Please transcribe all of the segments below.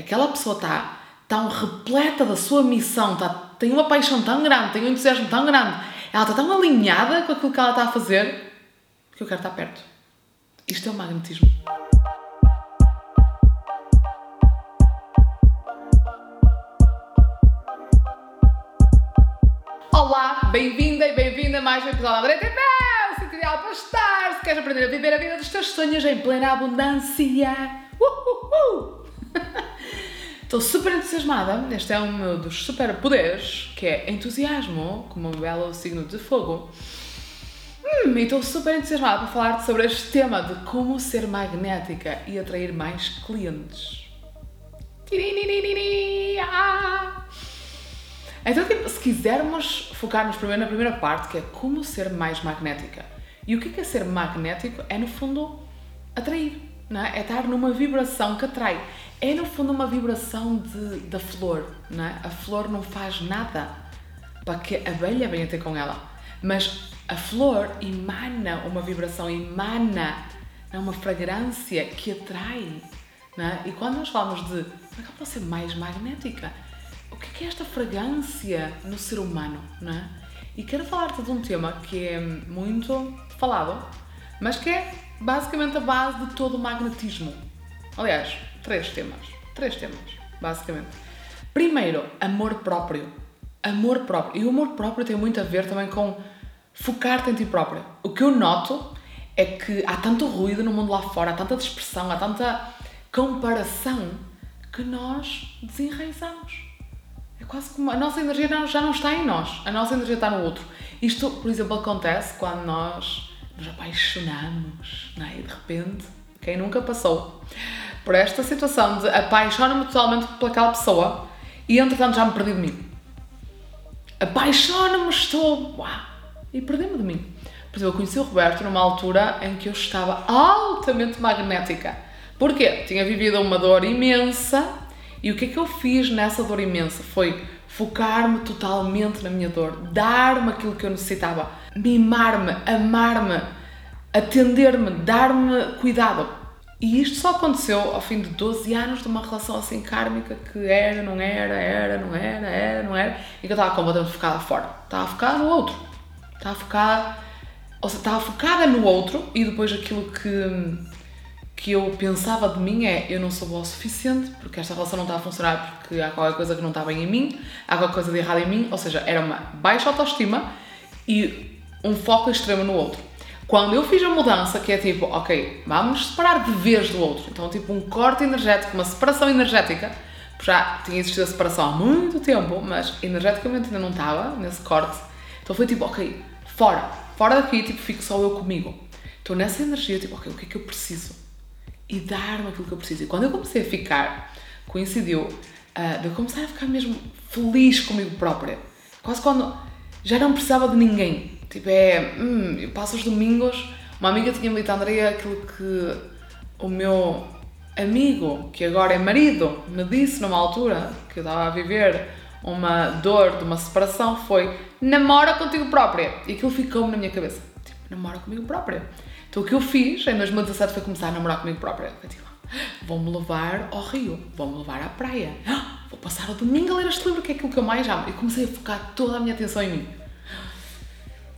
aquela pessoa está tão repleta da sua missão, tá, tem uma paixão tão grande, tem um entusiasmo tão grande, ela está tão alinhada com aquilo que ela está a fazer que eu quero estar perto. Isto é o magnetismo. Olá, bem-vinda e bem-vinda a mais um episódio da sítio ideal para estar. Se queres aprender a viver a vida dos teus sonhos em plena abundância. Uhuhu. Estou super entusiasmada. Este é um dos superpoderes, que é entusiasmo, como um belo signo de fogo. Hum, e estou super entusiasmada para falar sobre este tema de como ser magnética e atrair mais clientes. Então, tipo, se quisermos focar-nos primeiro na primeira parte, que é como ser mais magnética. E o que é ser magnético? É, no fundo, atrair, não é? É estar numa vibração que atrai. É, no fundo, uma vibração de, da flor, não é? A flor não faz nada para que a abelha venha ter com ela. Mas a flor emana uma vibração, emana é? uma fragrância que atrai. Não é? E quando nós falamos de como é que eu posso ser mais magnética? o que é esta fragrância no ser humano, não é? E quero falar-te de um tema que é muito falado, mas que é basicamente a base de todo o magnetismo. Aliás, três temas. Três temas, basicamente. Primeiro, amor próprio. Amor próprio. E o amor próprio tem muito a ver também com focar-te em ti própria. O que eu noto é que há tanto ruído no mundo lá fora, há tanta dispersão, há tanta comparação que nós desenraizamos é quase como a nossa energia já não está em nós, a nossa energia está no outro. Isto, por exemplo, acontece quando nós nos apaixonamos, não é? E de repente, quem nunca passou por esta situação de apaixono-me totalmente pelaquela pessoa e entretanto já me perdi de mim. Apaixono-me, estou. Uau! E perdi-me de mim. Por exemplo, eu conheci o Roberto numa altura em que eu estava altamente magnética. Porquê? Tinha vivido uma dor imensa e o que é que eu fiz nessa dor imensa? Foi focar-me totalmente na minha dor, dar-me aquilo que eu necessitava, mimar-me, amar-me, atender-me, dar-me cuidado. E isto só aconteceu ao fim de 12 anos de uma relação assim kármica que era, não era, era, não era, era, não era, e que eu estava completamente focada fora. Estava focada no outro. Estava focada, ou seja, estava focada no outro e depois aquilo que que eu pensava de mim é eu não sou boa o suficiente porque esta relação não está a funcionar porque há qualquer coisa que não está bem em mim, há qualquer coisa de errado em mim, ou seja, era uma baixa autoestima e um foco extremo no outro. Quando eu fiz a mudança, que é tipo, ok, vamos separar de vez do outro, então tipo um corte energético, uma separação energética, já tinha existido a separação há muito tempo, mas energeticamente ainda não estava nesse corte, então foi tipo, ok, fora, fora daqui, tipo, fico só eu comigo. Então nessa energia, tipo, ok, o que é que eu preciso? e dar-me aquilo que eu preciso. E quando eu comecei a ficar, coincidiu uh, de eu começar a ficar mesmo feliz comigo própria. Quase quando já não precisava de ninguém. Tipo, é. Hum, eu passo os domingos. Uma amiga tinha-me dito, Andrea, aquilo que o meu amigo, que agora é marido, me disse numa altura que eu estava a viver uma dor de uma separação foi namora contigo própria. E aquilo ficou-me na minha cabeça. Tipo, namora comigo própria. Então o que eu fiz em 2017 foi começar a namorar comigo própria. Eu tipo, vou-me levar ao rio, vou-me levar à praia, vou passar o domingo a ler este livro que é aquilo que eu mais amo. E comecei a focar toda a minha atenção em mim.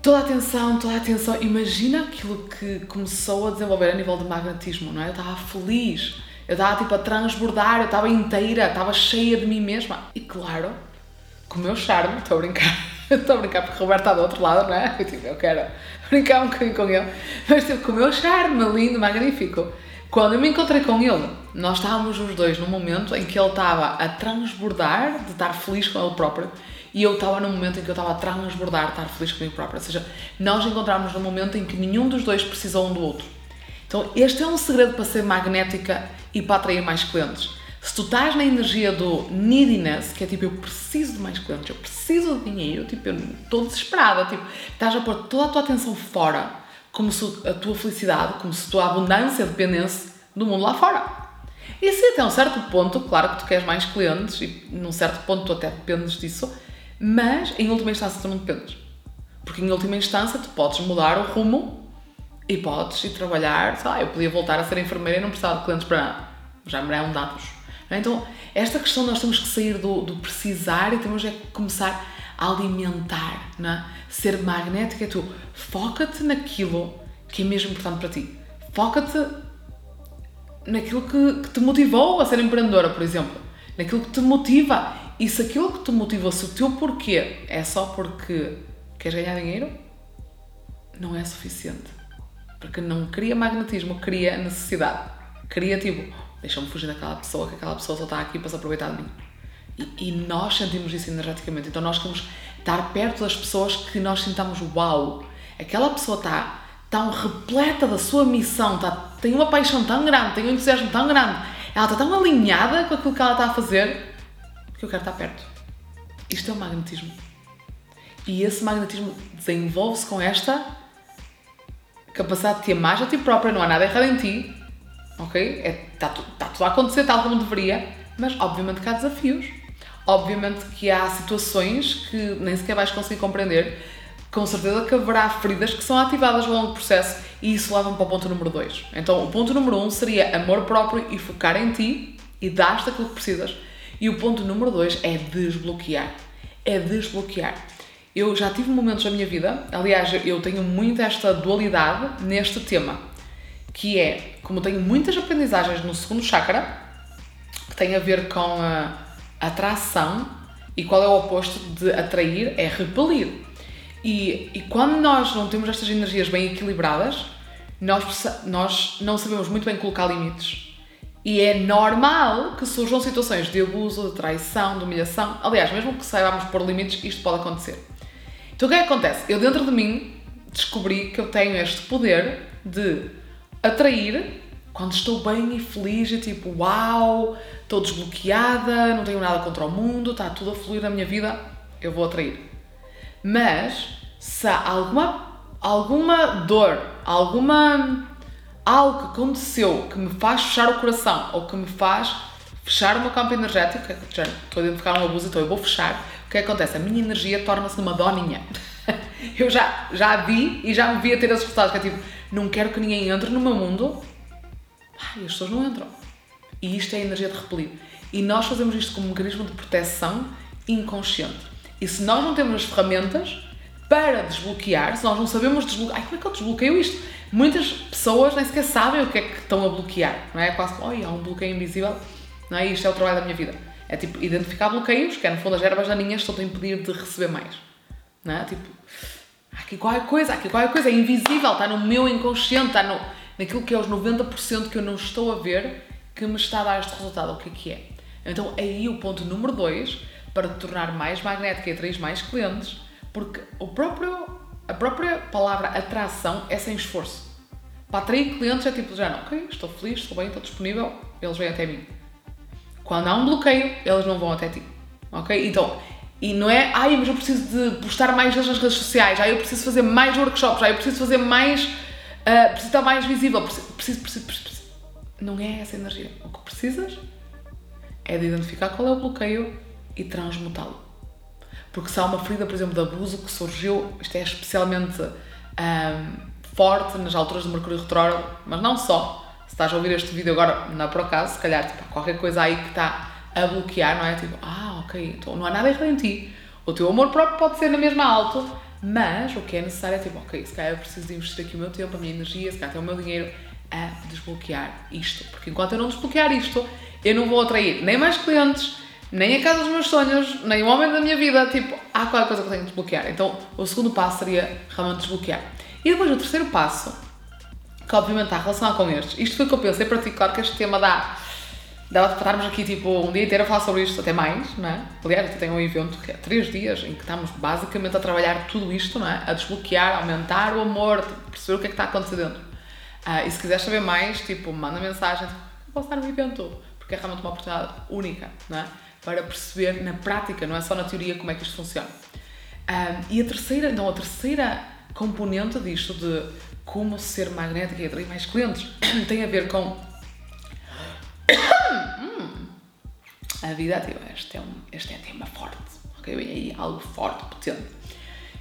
Toda a atenção, toda a atenção. Imagina aquilo que começou a desenvolver a nível de magnetismo, não é? Eu estava feliz, eu estava tipo a transbordar, eu estava inteira, estava cheia de mim mesma. E claro, com o meu charme, estou a brincar Estou a brincar porque o Roberto está do outro lado, não é? Eu, tipo, eu quero brincar um bocadinho com ele. Mas tipo, com o meu charme lindo, magnífico. Quando eu me encontrei com ele, nós estávamos os dois num momento em que ele estava a transbordar de estar feliz com ele próprio e eu estava num momento em que eu estava a transbordar estar feliz comigo próprio. Ou seja, nós encontramos num momento em que nenhum dos dois precisou um do outro. Então, este é um segredo para ser magnética e para atrair mais clientes se tu estás na energia do neediness, que é tipo, eu preciso de mais clientes, eu preciso de dinheiro, tipo, eu estou desesperada, tipo, estás a pôr toda a tua atenção fora, como se a tua felicidade, como se a tua abundância dependesse do mundo lá fora. E se até um certo ponto, claro que tu queres mais clientes, e num certo ponto tu até dependes disso, mas em última instância tu não dependes. Porque em última instância tu podes mudar o rumo e podes ir trabalhar, sei lá, eu podia voltar a ser enfermeira e não precisava de clientes para nada. Já me eram dados é? Então, esta questão nós temos que sair do, do precisar e temos é que começar a alimentar, é? Ser magnética é tu. Foca-te naquilo que é mesmo importante para ti. Foca-te naquilo que, que, te motivou a ser empreendedora, por exemplo. Naquilo que te motiva. E se aquilo que te motiva, se o teu porquê é só porque queres ganhar dinheiro, não é suficiente. Porque não cria magnetismo, cria necessidade. Cria tipo, deixa-me fugir daquela pessoa, que aquela pessoa só está aqui para se aproveitar de mim. E, e, nós sentimos isso energeticamente. Então nós queremos estar perto das pessoas que nós sintamos uau. Aquela pessoa está tão repleta da sua missão, está, tem uma paixão tão grande, tem um entusiasmo tão grande, ela está tão alinhada com aquilo que ela está a fazer que eu quero estar perto. Isto é o magnetismo. E esse magnetismo desenvolve-se com esta capacidade de ter mais a ti própria, não há nada errado em ti, ok? Está é, tá tudo a acontecer tal como deveria, mas obviamente que há desafios. Obviamente que há situações que nem sequer vais conseguir compreender, com certeza que haverá feridas que são ativadas ao longo do processo e isso leva-me para o ponto número 2. Então, o ponto número 1 um seria amor próprio e focar em ti e dar-te aquilo que precisas. E o ponto número 2 é desbloquear. É desbloquear. Eu já tive momentos na minha vida, aliás, eu tenho muito esta dualidade neste tema, que é, como tenho muitas aprendizagens no segundo chakra, que tem a ver com a atração, e qual é o oposto de atrair? É repelir. E, e quando nós não temos estas energias bem equilibradas, nós, nós não sabemos muito bem colocar limites. E é normal que surjam situações de abuso, de traição, de humilhação. Aliás, mesmo que saibamos pôr limites, isto pode acontecer. Então o que é que acontece? Eu dentro de mim descobri que eu tenho este poder de atrair quando estou bem e feliz e tipo, uau, estou desbloqueada, não tenho nada contra o mundo, está tudo a fluir na minha vida, eu vou atrair. Mas se há alguma, alguma dor, alguma algo que aconteceu que me faz fechar o coração ou que me faz fechar o meu campo energético, que já estou a identificar um abuso, então eu vou fechar, o que, é acontece? A minha energia torna-se numa doninha. eu já, já vi e já me vi a ter esses resultados, que é tipo, não quero que ninguém entre no meu mundo, e as pessoas não entram. E isto é a energia de repelir. E nós fazemos isto como um mecanismo de proteção inconsciente. E se nós não temos as ferramentas para desbloquear, se nós não sabemos desbloquear, ai, como é que eu desbloqueio isto? Muitas pessoas nem sequer sabem o que é que estão a bloquear, não é? quase como, há um bloqueio invisível, não é? Isto é o trabalho da minha vida. É tipo, identificar bloqueios, que é no fundo as ervas daninhas estão a impedir de receber mais, não é? Tipo, há aqui qualquer coisa, há aqui qualquer coisa, é invisível, está no meu inconsciente, está no, naquilo que é os 90% que eu não estou a ver que me está a dar este resultado, o que é que é? Então aí o ponto número 2 para te tornar mais magnética e atrair mais clientes, porque o próprio, a própria palavra atração é sem esforço. Para atrair clientes é tipo, já não, ok, estou feliz, estou bem, estou disponível, eles vêm até mim. Quando há um bloqueio, eles não vão até ti. Ok? Então, e não é, ai, mas eu preciso de postar mais nas redes sociais, ai, eu preciso fazer mais workshops, ai, eu preciso fazer mais, uh, preciso estar mais visível, preciso, preciso, preciso, preciso. Não é essa energia. O que precisas é de identificar qual é o bloqueio e transmutá-lo. Porque se há uma ferida, por exemplo, de abuso que surgiu, isto é especialmente um, forte nas alturas do Mercúrio Retrógrado, mas não só. Se estás a ouvir este vídeo agora, não é por acaso, se calhar tipo, qualquer coisa aí que está a bloquear, não é? Tipo, ah, ok, então não há nada errado em ti. O teu amor próprio pode ser na mesma alto, mas o que é necessário é tipo, ok, se calhar eu preciso de investir aqui o meu tempo, a minha energia, se calhar até o meu dinheiro a desbloquear isto. Porque enquanto eu não desbloquear isto, eu não vou atrair nem mais clientes, nem a casa dos meus sonhos, nem o homem da minha vida, tipo, há qualquer coisa que eu tenho que desbloquear. Então, o segundo passo seria realmente desbloquear. E depois o terceiro passo, que obviamente está relacionado com estes, isto foi o que eu pensei para ti, claro que este tema dá, dá para estarmos aqui tipo um dia inteiro a falar sobre isto, até mais, não é? Aliás, eu tenho um evento que é três dias em que estamos basicamente a trabalhar tudo isto, não é? A desbloquear, aumentar o amor, perceber o que é que está acontecendo. Uh, e se quiseres saber mais, tipo, manda mensagem, vou estar no evento, porque é realmente uma oportunidade única, não é? Para perceber na prática, não é só na teoria, como é que isto funciona. Um, e a terceira, então, a terceira componente disto de como ser magnética e atrair mais clientes tem a ver com a vida ativa. Este é, um, este é tema forte, ok? Vem aí algo forte, potente,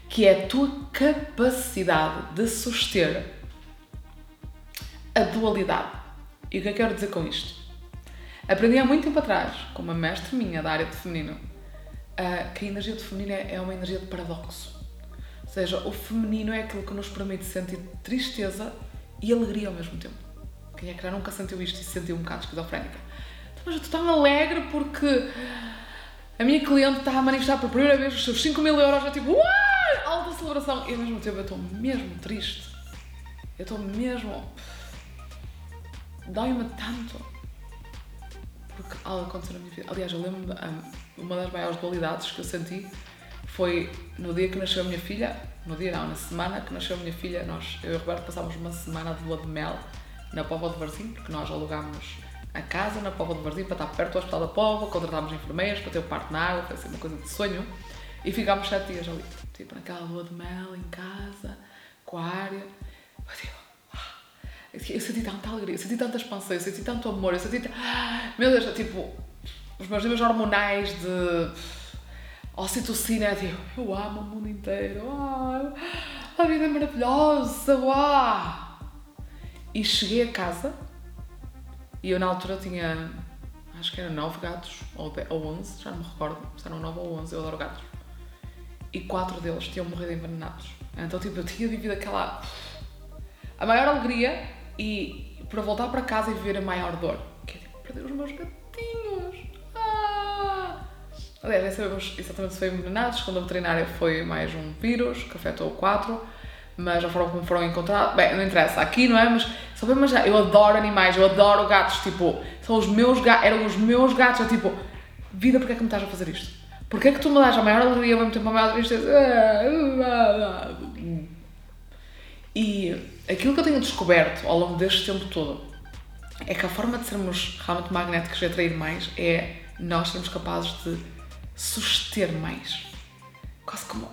que é a tua capacidade de suster a dualidade. E o que eu quero dizer com isto? Aprendi há muito tempo atrás, com uma mestre minha da área de feminino, uh, que a energia de feminino é, uma energia de paradoxo. Ou seja, o feminino é aquilo que nos permite sentir tristeza e alegria ao mesmo tempo. Quem é que já nunca sentiu isto e se sentiu um bocado esquizofrénica? Então, mas eu estou tão alegre porque a minha cliente está a manifestar por primeira vez os seus 5 mil euros. É tipo, uau, alta celebração. E ao mesmo tempo eu estou mesmo triste. Eu estou mesmo. Dói-me tanto. Porque algo aconteceu na minha vida. Aliás, eu lembro-me, uma das maiores dualidades que eu senti foi no dia que nasceu a minha filha. No dia não, na semana que nasceu a minha filha, nós, eu e o Roberto passámos uma semana de lua de mel na Póvoa de Varzim, porque nós alugámos a casa na Póvoa de Varzim para estar perto do Hospital da Póvoa, contratámos enfermeiros para ter o parto na água, foi assim uma coisa de sonho. E ficámos sete dias ali, tipo naquela lua de mel, em casa. Eu, tipo, ah, eu senti tanta alegria, eu senti tanta expansão, eu senti tanto amor, eu senti. Meu Deus, tipo, os meus níveis hormonais de ocitocina, é tipo, eu amo o mundo inteiro, uau, a vida é maravilhosa, uau! E cheguei a casa e eu na altura tinha, acho que eram 9 gatos, ou, 11, já não me recordo, se eram 9 ou 11, eu adoro gatos. E quatro deles tinham morrido envenenados. Então, tipo, eu tinha vivido aquela. a maior alegria e para voltar para casa e viver a maior dor, que é tipo, perder os meus gatinhos. Ah! Aliás, nem sabemos exatamente se foi envenenados, quando a veterinária foi mais um vírus que afetou quatro mas a forma como foram encontrados, bem, não interessa, aqui não é, mas só para imaginar, eu adoro animais, eu adoro gatos, tipo, são os meus gatos, eram os meus gatos, é tipo, vida, porque é que me estás a fazer isto? Porquê é que tu me dás a maior alegria ao mesmo tempo a maior tristeza? E aquilo que eu tenho descoberto ao longo deste tempo todo é que a forma de sermos realmente magnéticos e atrair mais é nós sermos capazes de suster mais. Quase como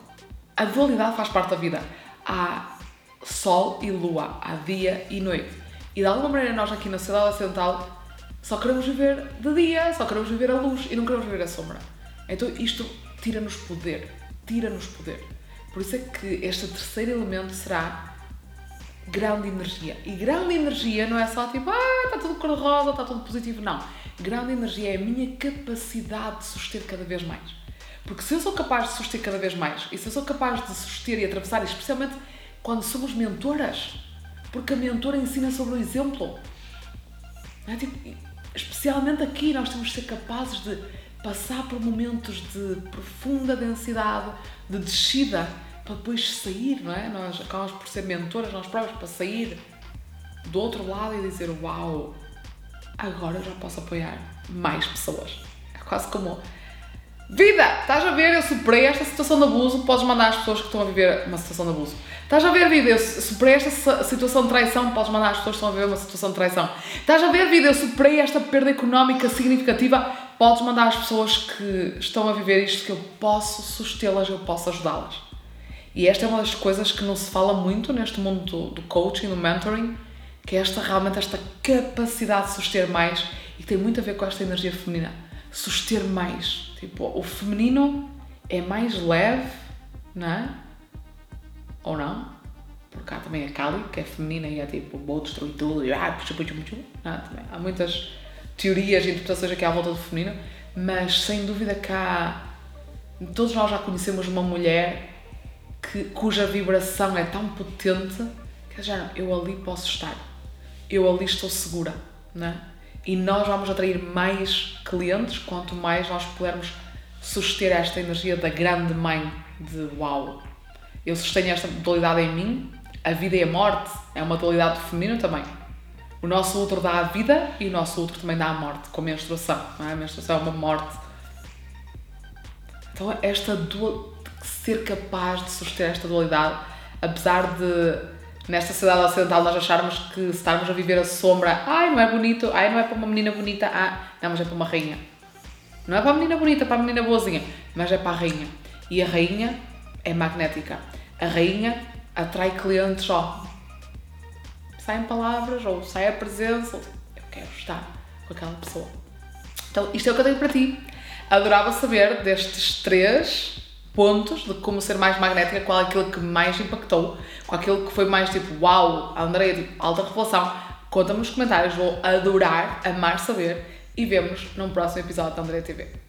a dualidade faz parte da vida há sol e lua, há dia e noite. E de alguma maneira nós aqui na sociedade ocidental só queremos viver de dia, só queremos viver a luz e não queremos viver a sombra. Então isto tira-nos poder, tira-nos poder. Por isso é que este terceiro elemento será grande energia. E grande energia não é só tipo, ah, está tudo cor-de-rosa, está tudo positivo. Não. Grande energia é a minha capacidade de suster cada vez mais. Porque se eu sou capaz de suster cada vez mais, e se eu sou capaz de suster e atravessar, especialmente quando somos mentoras, porque a mentora ensina sobre o exemplo. É? Tipo, especialmente aqui, nós temos de ser capazes de passar por momentos de profunda densidade, de descida, para depois sair, não é? Nós acabamos por ser mentoras nós próprios, para sair do outro lado e dizer: Uau, agora eu já posso apoiar mais pessoas. É quase como Vida, estás a ver, eu superei esta situação de abuso, podes mandar as pessoas que estão a viver uma situação de abuso. Estás a ver, vida, eu superei esta situação de traição, podes mandar as pessoas que estão a viver uma situação de traição. Estás a ver, vida, eu superei esta perda económica significativa, podes mandar as pessoas que estão a viver isto, que eu posso sustê-las, eu posso ajudá-las. E esta é uma das coisas que não se fala muito neste mundo do, do coaching, do mentoring, que é esta realmente esta capacidade de suster mais e que tem muito a ver com esta energia feminina. Suster mais Tipo, o feminino é mais leve, não é? Ou não? Porque há também a Kali, que é feminina e é tipo, vou destruir tudo e ah, puxa, puxa, puxa. Não, também. Há muitas teorias e interpretações aqui à volta do feminino, mas sem dúvida que há. Todos nós já conhecemos uma mulher que, cuja vibração é tão potente que já eu ali posso estar, eu ali estou segura, não é? e nós vamos atrair mais clientes quanto mais nós pudermos suster esta energia da grande mãe de uau. Eu sustenho esta dualidade em mim, a vida e a morte é uma dualidade feminina também. O nosso outro dá a vida e o nosso outro também dá a morte, com a menstruação. É? A menstruação é uma morte. Então, esta dual... ser capaz de suster esta dualidade, apesar de nesta sociedade ocidental nós acharmos que estarmos a viver a sombra, ai não é bonito, ai não é para uma menina bonita, ah, não, mas é para uma rainha. Não é para a menina bonita, é para a menina boazinha, mas é para a rainha. E a rainha é magnética. A rainha atrai clientes, ó. Saem palavras, ou sai a presença, ou eu quero estar com aquela pessoa. Então, isto é o que eu tenho para ti. Adorava saber destes três pontos de como ser mais magnética, qual é aquilo que mais impactou, qual é aquilo que foi mais tipo, uau, a Andrea, tipo, alta revelação. Conta-me nos comentários, vou adorar, amar saber. e vemos num próximo episódio da André TV.